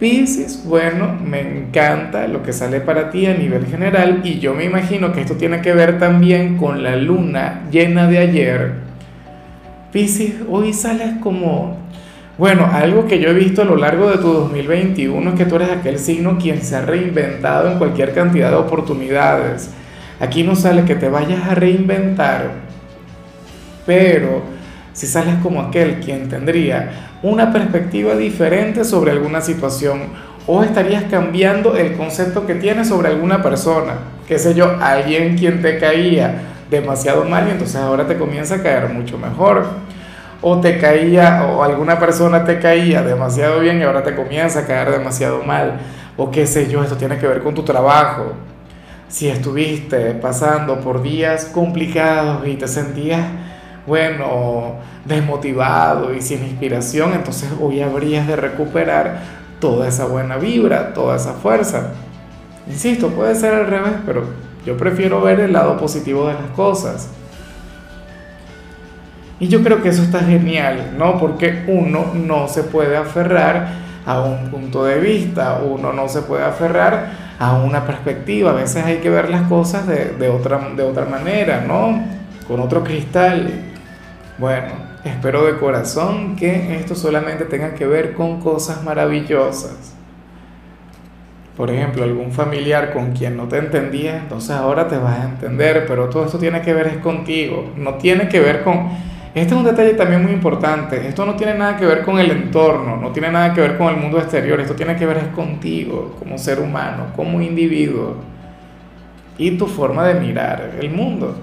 Piscis, bueno, me encanta lo que sale para ti a nivel general y yo me imagino que esto tiene que ver también con la luna llena de ayer. Piscis, hoy sales como, bueno, algo que yo he visto a lo largo de tu 2021 es que tú eres aquel signo quien se ha reinventado en cualquier cantidad de oportunidades. Aquí no sale que te vayas a reinventar, pero si sales como aquel quien tendría una perspectiva diferente sobre alguna situación o estarías cambiando el concepto que tienes sobre alguna persona, qué sé yo, alguien quien te caía demasiado mal y entonces ahora te comienza a caer mucho mejor. O te caía, o alguna persona te caía demasiado bien y ahora te comienza a caer demasiado mal. O qué sé yo, esto tiene que ver con tu trabajo. Si estuviste pasando por días complicados y te sentías bueno, desmotivado y sin inspiración, entonces hoy habrías de recuperar toda esa buena vibra, toda esa fuerza. Insisto, puede ser al revés, pero yo prefiero ver el lado positivo de las cosas. Y yo creo que eso está genial, ¿no? Porque uno no se puede aferrar a un punto de vista, uno no se puede aferrar a una perspectiva, a veces hay que ver las cosas de, de otra, de otra manera, ¿no? Con otro cristal. Bueno, espero de corazón que esto solamente tenga que ver con cosas maravillosas. Por ejemplo, algún familiar con quien no te entendía, entonces ahora te vas a entender, pero todo esto tiene que ver es contigo, no tiene que ver con... Este es un detalle también muy importante, esto no tiene nada que ver con el entorno, no tiene nada que ver con el mundo exterior, esto tiene que ver es contigo, como ser humano, como individuo, y tu forma de mirar el mundo.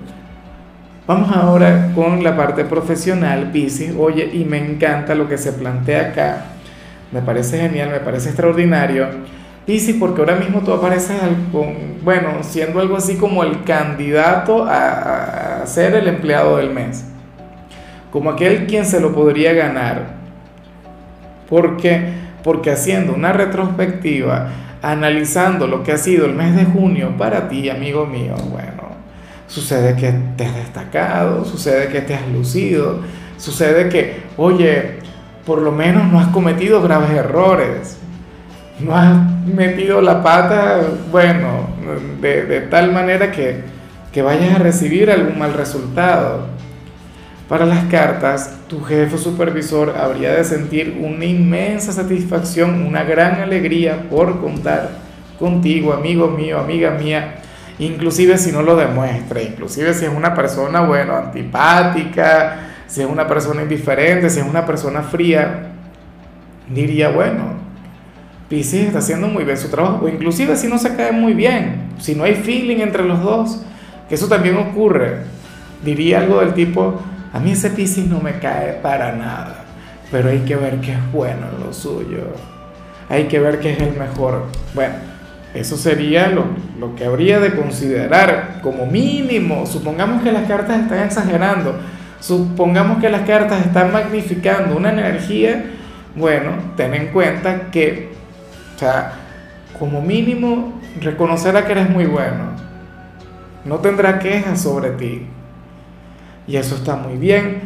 Vamos ahora con la parte profesional, Pisces. Oye, y me encanta lo que se plantea acá. Me parece genial, me parece extraordinario. Pisces, porque ahora mismo tú apareces, bueno, siendo algo así como el candidato a, ser el empleado del mes. Como aquel quien se lo podría ganar. Porque, porque haciendo una retrospectiva, analizando lo que ha sido el mes de junio para ti, amigo mío, bueno sucede que te has destacado, sucede que te has lucido, sucede que, oye, por lo menos no has cometido graves errores, no has metido la pata, bueno, de, tal manera que, que vayas a recibir algún mal resultado. Para las cartas, tu jefe supervisor habría de sentir una inmensa satisfacción, una gran alegría por contar contigo, amigo mío, amiga mía, inclusive si no lo demuestra, inclusive si es una persona, bueno, antipática, si es una persona indiferente, si es una persona fría, diría, bueno, Pisces está haciendo muy bien su trabajo, o inclusive si no se cae muy bien, si no hay feeling entre los dos, que eso también ocurre, diría algo del tipo, a mí ese Pisces no me cae para nada, pero hay que ver que es bueno en lo suyo, hay que ver que es el mejor. Bueno, eso sería lo, que habría de considerar como mínimo. Supongamos que las cartas están exagerando, supongamos que las cartas están magnificando una energía, bueno, ten en cuenta que, o sea, como mínimo reconocerá que eres muy bueno. No tendrá quejas sobre ti. Y eso está muy bien.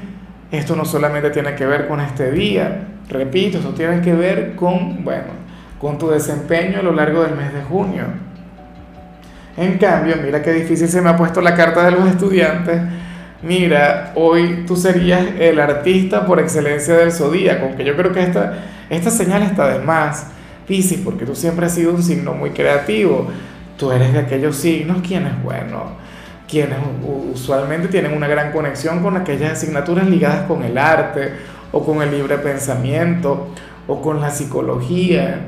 Esto no solamente tiene que ver con este día, repito, esto tiene que ver con, bueno, con tu desempeño a lo largo del mes de junio. En cambio, mira qué difícil se me ha puesto la carta de los estudiantes. Mira, hoy tú serías el artista por excelencia del zodíaco, que yo creo que esta, esta señal está de más. Piscis, porque tú siempre has sido un signo muy creativo. Tú eres de aquellos signos quienes, bueno, quienes usualmente tienen una gran conexión con aquellas asignaturas ligadas con el arte o con el libre pensamiento o con la psicología.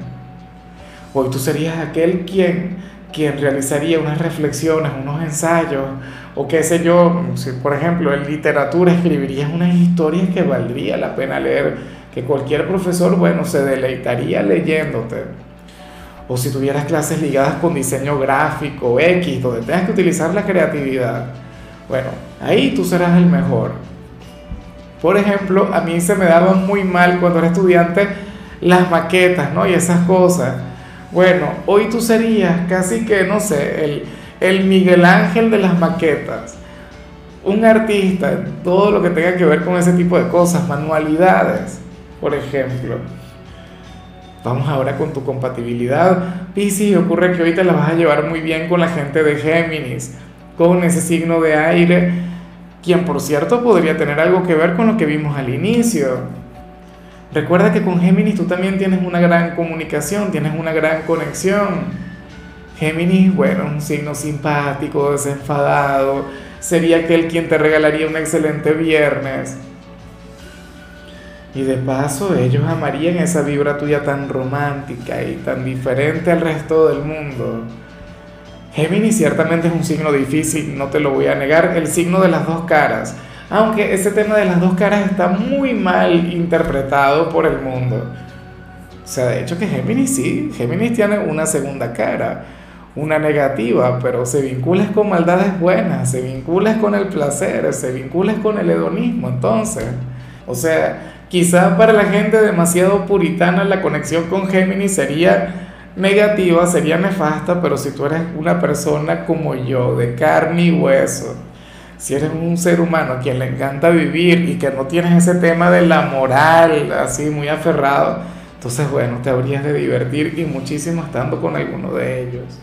Hoy tú serías aquel quien, quien realizaría unas reflexiones, unos ensayos, o qué sé yo, si por ejemplo en literatura escribirías unas historias que valdría la pena leer, que cualquier profesor, bueno, se deleitaría leyéndote. o si tuvieras clases ligadas con diseño gráfico, X, donde tengas que utilizar la creatividad, bueno, ahí tú serás el mejor. Por ejemplo, a mí se me daban muy mal cuando era estudiante las maquetas, ¿no? Y esas cosas. Bueno, hoy tú serías casi que, no sé, el, el Miguel Ángel de las maquetas. Un artista todo lo que tenga que ver con ese tipo de cosas, manualidades, por ejemplo. Vamos ahora con tu compatibilidad. Piscis, ocurre que te la vas a llevar muy bien con la gente de Géminis, con ese signo de aire, quien por cierto podría tener algo que ver con lo que vimos al inicio. Recuerda que con Géminis tú también tienes una gran comunicación, tienes una gran conexión. Géminis, bueno, un signo simpático, desenfadado, sería aquel quien te regalaría un excelente viernes y de paso ellos amarían esa vibra tuya tan romántica y tan diferente al resto del mundo. Géminis ciertamente es un signo difícil, no te lo voy a negar, el signo de las dos caras. Aunque ese tema de las dos caras está muy mal interpretado por el mundo. O sea, de hecho que Géminis sí, Géminis tiene una segunda cara, una negativa, pero se vincula con maldades buenas, se vincula con el placer, se vincula con el hedonismo, entonces. O sea, Quizá para la gente demasiado puritana la conexión con Géminis sería negativa, sería nefasta, pero si tú eres una persona como yo, de carne y hueso, si eres un ser humano a quien le encanta vivir y que no tienes ese tema de la moral así muy aferrado, entonces bueno, te habrías de divertir y muchísimo estando con alguno de ellos.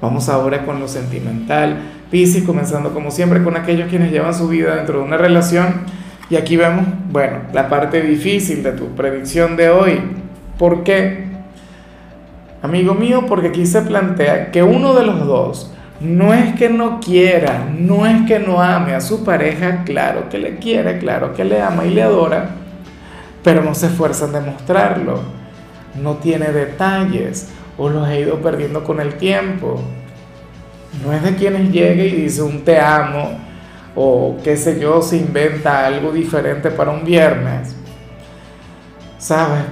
Vamos ahora con lo sentimental. Piscis, comenzando como siempre con aquellos quienes llevan su vida dentro de una relación y aquí vemos, bueno, la parte difícil de tu predicción de hoy. ¿Por qué? Amigo mío, porque aquí se plantea que uno de los dos no es que no quiera, no es que no ame a su pareja, claro que le quiere, claro que le ama y le adora, pero no se esfuerza en demostrarlo, no tiene detalles o los ha ido perdiendo con el tiempo. No es de quienes llegue y dice un te amo o qué sé yo, se inventa algo diferente para un viernes. ¿Sabes?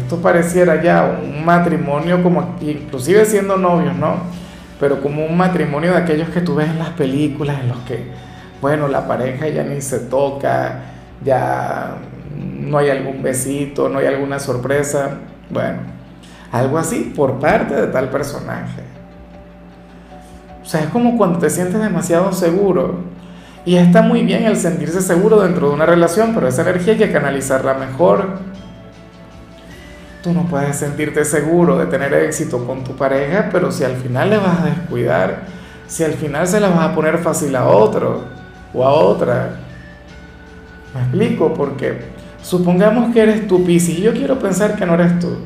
esto pareciera ya un matrimonio como, inclusive siendo novios, ¿no? Pero como un matrimonio de aquellos que tú ves en las películas, en los que, bueno, la pareja ya ni se toca, ya no hay algún besito, no hay alguna sorpresa. Bueno, algo así por parte de tal personaje. O sea, es como cuando te sientes demasiado seguro y está muy bien el sentirse seguro dentro de una relación, pero esa energía hay que canalizarla mejor. Tú no puedes sentirte seguro de tener éxito con tu pareja, pero si al final le vas a descuidar, si al final se la vas a poner fácil a otro o a otra. Me explico, porque supongamos que eres tú, Piscis, y yo quiero pensar que no eres tú.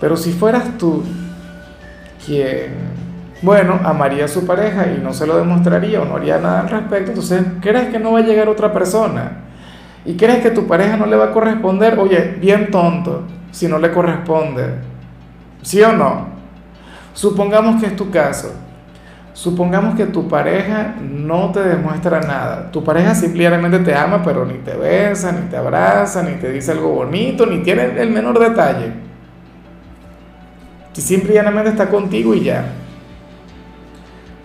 Pero si fueras tú quien bueno, amaría a su pareja y no se lo demostraría o no haría nada al respecto, entonces crees que no va a llegar otra persona y crees que tu pareja no le va a corresponder, oye, bien tonto, si no le corresponde, ¿sí o no? Supongamos que es tu caso, supongamos que tu pareja no te demuestra nada, tu pareja simplemente te ama, pero ni te besa, ni te abraza, ni te dice algo bonito, ni tiene el menor detalle, y simplemente está contigo y ya.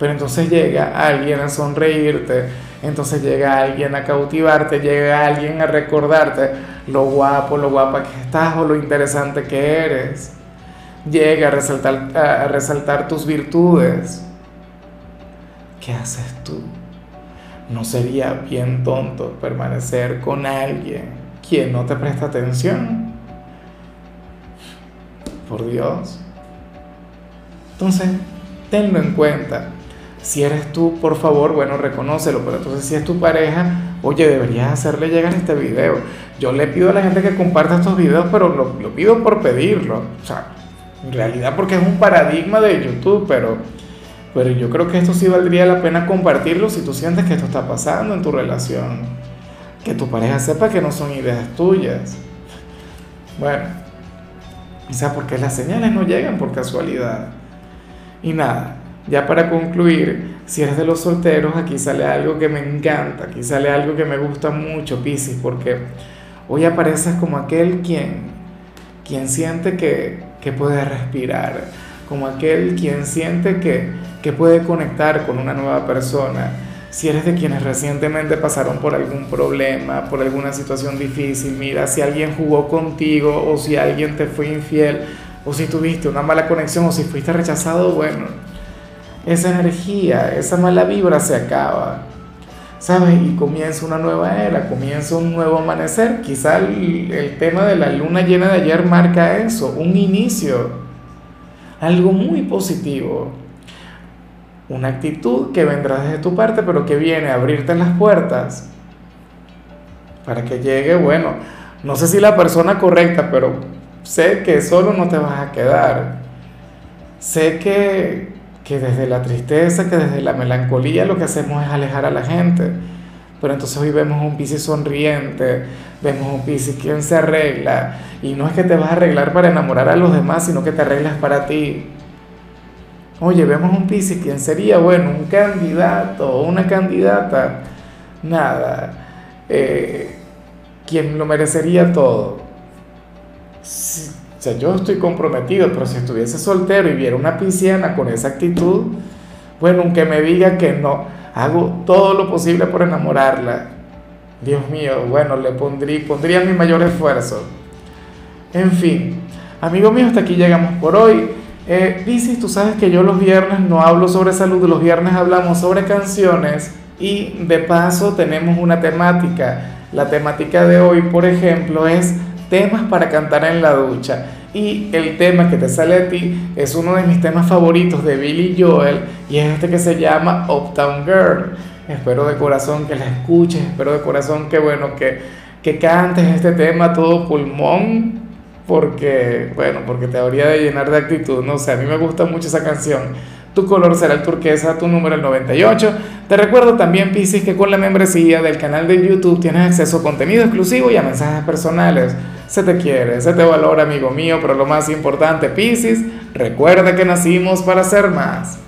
Pero entonces llega alguien a sonreírte, entonces llega alguien a cautivarte, llega alguien a recordarte lo guapo, lo guapa que estás o lo interesante que eres. Llega a resaltar, a resaltar tus virtudes. ¿Qué haces tú? ¿No sería bien tonto permanecer con alguien quien no te presta atención? Por Dios. Entonces, tenlo en cuenta. Si eres tú, por favor, bueno, reconócelo, pero entonces si es tu pareja, oye, deberías hacerle llegar este video. Yo le pido a la gente que comparta estos videos, pero lo, pido por pedirlo. O sea, en realidad porque es un paradigma de YouTube, pero, pero yo creo que esto sí valdría la pena compartirlo si tú sientes que esto está pasando en tu relación. Que tu pareja sepa que no son ideas tuyas. Bueno, quizá porque las señales no llegan por casualidad. Y nada, ya para concluir, si eres de los solteros, aquí sale algo que me encanta, aquí sale algo que me gusta mucho, Piscis, porque hoy apareces como aquel quien, quien siente que, que puede respirar, como aquel quien siente que, que puede conectar con una nueva persona. Si eres de quienes recientemente pasaron por algún problema, por alguna situación difícil, mira, si alguien jugó contigo o si alguien te fue infiel o si tuviste una mala conexión o si fuiste rechazado, bueno, esa energía, esa mala vibra se acaba. ¿Sabes? Y comienza una nueva era, comienza un nuevo amanecer. Quizá el, tema de la luna llena de ayer marca eso, un inicio, algo muy positivo. Una actitud que vendrá desde tu parte, pero que viene a abrirte las puertas para que llegue, bueno, no sé si la persona correcta, pero sé que solo no te vas a quedar. Sé que, que desde la tristeza, que desde la melancolía lo que hacemos es alejar a la gente. Pero entonces hoy vemos un Piscis sonriente, vemos un Piscis quien se arregla. Y no es que te vas a arreglar para enamorar a los demás, sino que te arreglas para ti. Oye, vemos un Piscis quien sería, bueno, un candidato o una candidata. Nada. Eh, quien lo merecería todo. Sea, yo estoy comprometido, pero si estuviese soltero y viera una pisciana con esa actitud, bueno, aunque me diga que no, hago todo lo posible por enamorarla. Dios mío, bueno, le pondría, pondría mi mayor esfuerzo. En fin, amigo mío, hasta aquí llegamos por hoy. Eh, tú sabes que yo los viernes no hablo sobre salud, los viernes hablamos sobre canciones y de paso tenemos una temática. La temática de hoy, por ejemplo, es temas para cantar en la ducha. Y el tema que te sale a ti es uno de mis temas favoritos de Billy Joel y es este que se llama Uptown Girl. Espero de corazón que la escuches, espero de corazón que bueno, que, que cantes este tema todo pulmón porque, bueno, porque te habría de llenar de actitud, no sé, a mí me gusta mucho esa canción. Tu color será el turquesa, tu número el 98. Te recuerdo también, Piscis, que con la membresía del canal de YouTube tienes acceso a contenido exclusivo y a mensajes personales. Se te quiere, se te valora, amigo mío, pero lo más importante, Piscis, recuerda que nacimos para ser más.